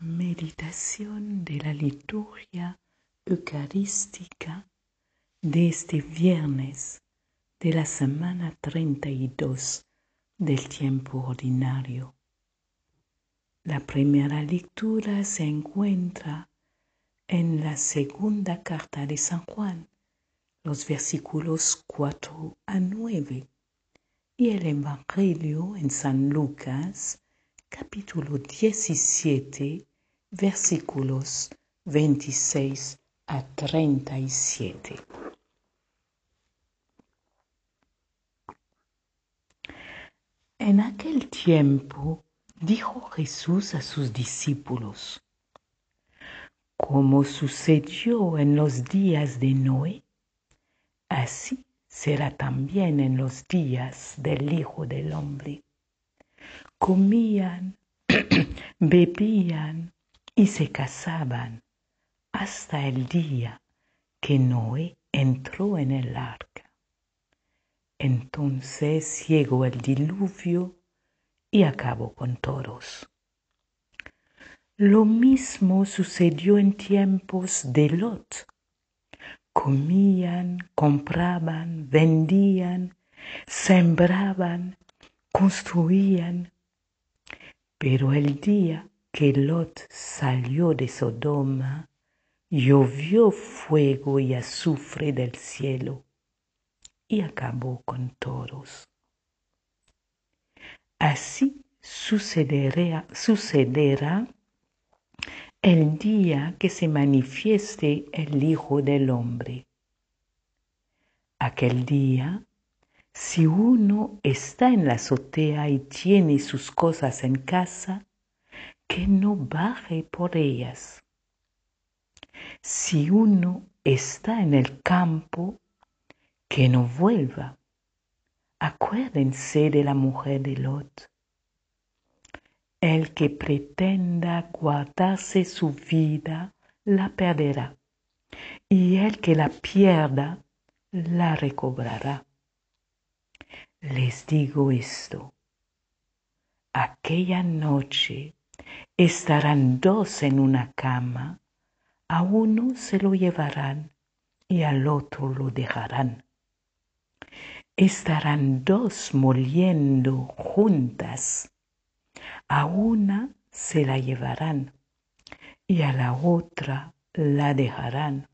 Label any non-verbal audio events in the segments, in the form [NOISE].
Meditación de la liturgia eucarística de este viernes de la semana 32 del tiempo ordinario. La primera lectura se encuentra en la segunda carta de San Juan, los versículos 4 a 9, y el Evangelio en San Lucas, capítulo 17, versículos 26 a 37. En aquel tiempo dijo Jesús a sus discípulos, como sucedió en los días de Noé, así será también en los días del Hijo del Hombre. Comían, [CLEARS THROAT] bebían y se casaban hasta el día que Noé entró en el arca. Entonces llegó el diluvio y acabó con todos. Lo mismo sucedió en tiempos de Lot. Comían, compraban, vendían, sembraban, construían. Pero el día que Lot salió de Sodoma, llovió fuego y azufre del cielo y acabó con todos. Así sucederá, sucederá el día que se manifieste el Hijo del Hombre. Aquel día, si uno está en la azotea y tiene sus cosas en casa, que no baje por ellas. Si uno está en el campo, que no vuelva. Acuérdense de la mujer de Lot. El que pretenda guardarse su vida, la perderá, y el que la pierda, la recobrará. Les digo esto, aquella noche estarán dos en una cama, a uno se lo llevarán y al otro lo dejarán. Estarán dos moliendo juntas, a una se la llevarán y a la otra la dejarán.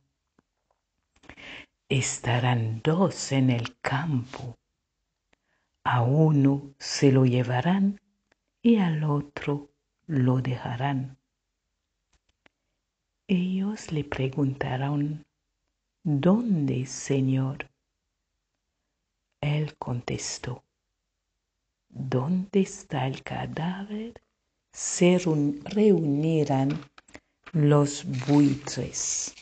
Estarán dos en el campo, a uno se lo llevarán y al otro lo dejarán. Ellos le preguntaron, ¿Dónde, Señor? Él contestó, ¿dónde está el cadáver? Se reunirán los buitres.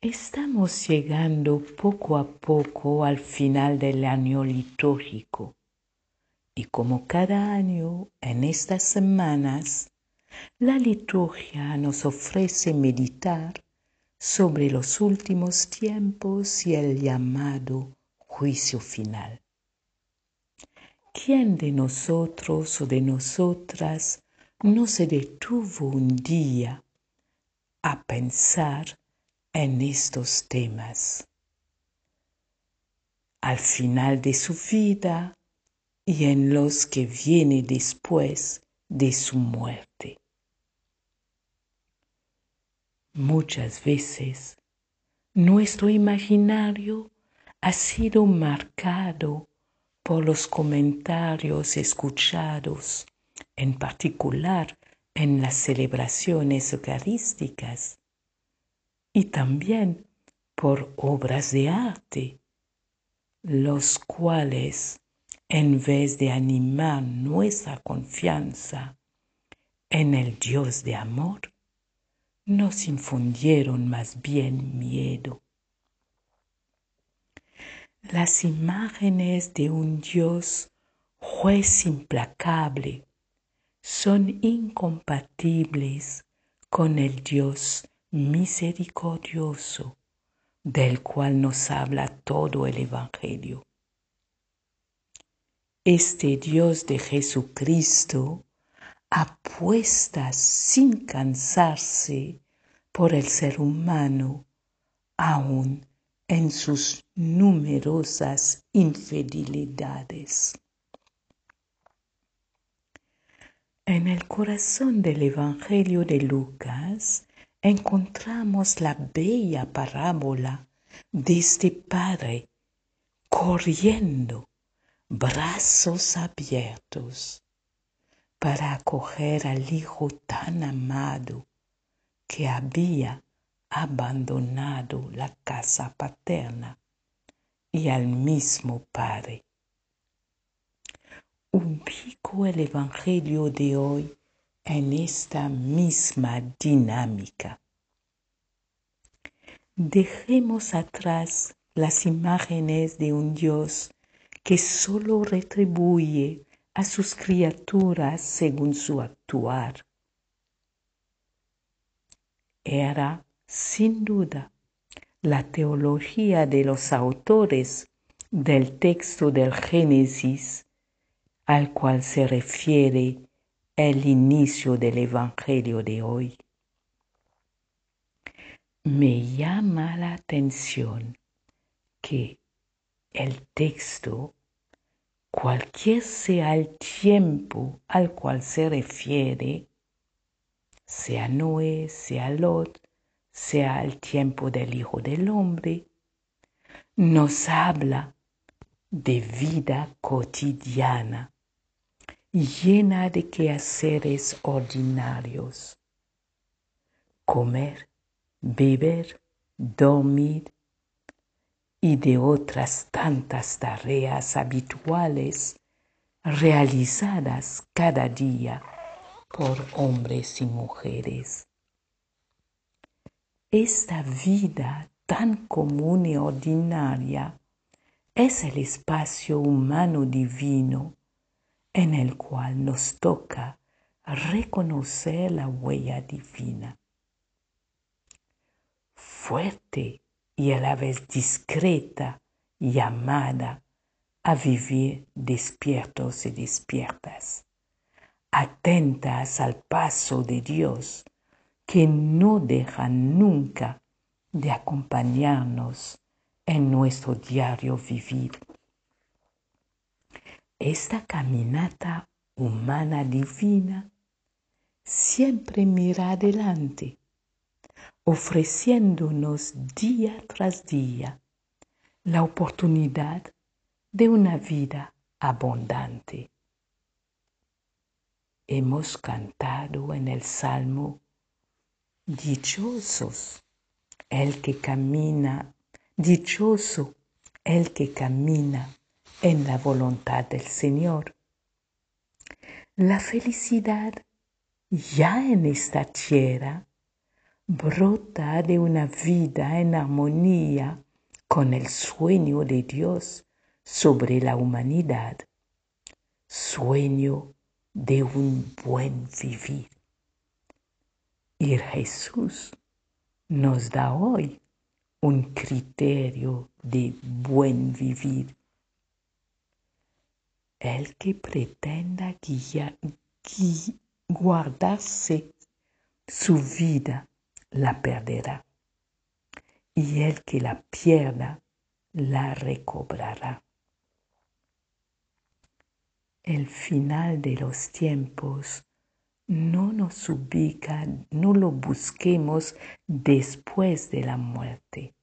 Estamos llegando poco a poco al final del año litúrgico y como cada año en estas semanas, la liturgia nos ofrece meditar sobre los últimos tiempos y el llamado juicio final. ¿Quién de nosotros o de nosotras no se detuvo un día a pensar en estos temas? Al final de su vida, y en los que viene después de su muerte. Muchas veces nuestro imaginario ha sido marcado por los comentarios escuchados, en particular en las celebraciones eucarísticas, y también por obras de arte, los cuales en vez de animar nuestra confianza en el Dios de amor, nos infundieron más bien miedo. Las imágenes de un Dios juez implacable son incompatibles con el Dios misericordioso del cual nos habla todo el Evangelio. Este Dios de Jesucristo apuesta sin cansarse por el ser humano, aun en sus numerosas infidelidades. En el corazón del Evangelio de Lucas encontramos la bella parábola de este padre corriendo, brazos abiertos, para acoger al hijo tan amado que había abandonado la casa paterna y al mismo Padre. Ubico el Evangelio de hoy en esta misma dinámica. Dejemos atrás las imágenes de un Dios que solo retribuye a sus criaturas según su actuar. Era sin duda, la teología de los autores del texto del Génesis al cual se refiere el inicio del Evangelio de hoy. Me llama la atención que el texto, cualquier sea el tiempo al cual se refiere, sea Noé, sea Lot, sea el tiempo del Hijo del Hombre, nos habla de vida cotidiana, llena de quehaceres ordinarios. Comer, beber, dormir y de otras tantas tareas habituales realizadas cada día por hombres y mujeres esta vida tan común y ordinaria es el espacio humano divino en el cual nos toca reconocer la huella divina. Fuerte y a la vez discreta llamada a vivir despiertos y despiertas, atentas al paso de Dios que no deja nunca de acompañarnos en nuestro diario vivir. Esta caminata humana divina siempre mira adelante, ofreciéndonos día tras día la oportunidad de una vida abundante. Hemos cantado en el Salmo Dichosos el que camina, dichoso el que camina en la voluntad del Señor. La felicidad ya en esta tierra brota de una vida en armonía con el sueño de Dios sobre la humanidad, sueño de un buen vivir. Y Jesús nos da hoy un criterio de buen vivir. El que pretenda guardarse su vida la perderá, y el que la pierda la recobrará. El final de los tiempos no nos ubica, no lo busquemos después de la muerte.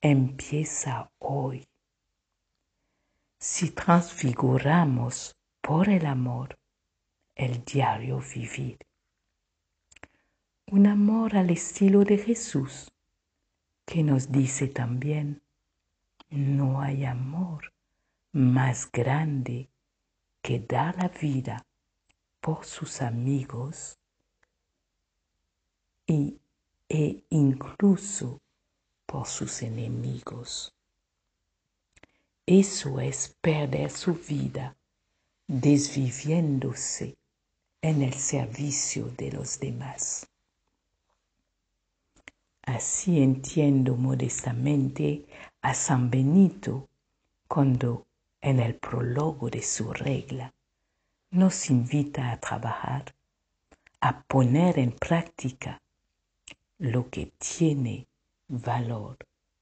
Empieza hoy. Si transfiguramos por el amor el diario vivir. Un amor al estilo de Jesús, que nos dice también, no hay amor más grande que dar la vida por sus amigos y, e incluso por sus enemigos. Eso es perder su vida desviviéndose en el servicio de los demás. Así entiendo modestamente a San Benito cuando en el prólogo de su regla, nos invita a trabajar, a poner en práctica lo que tiene valor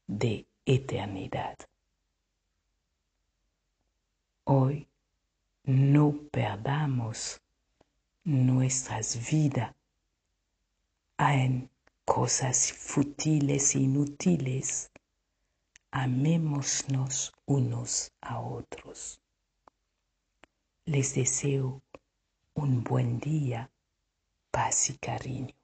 de eternidad. Hoy no perdamos nuestras vidas en cosas futiles e inútiles. Amémonos unos a otros. Les deseo un buen día, paz y cariño.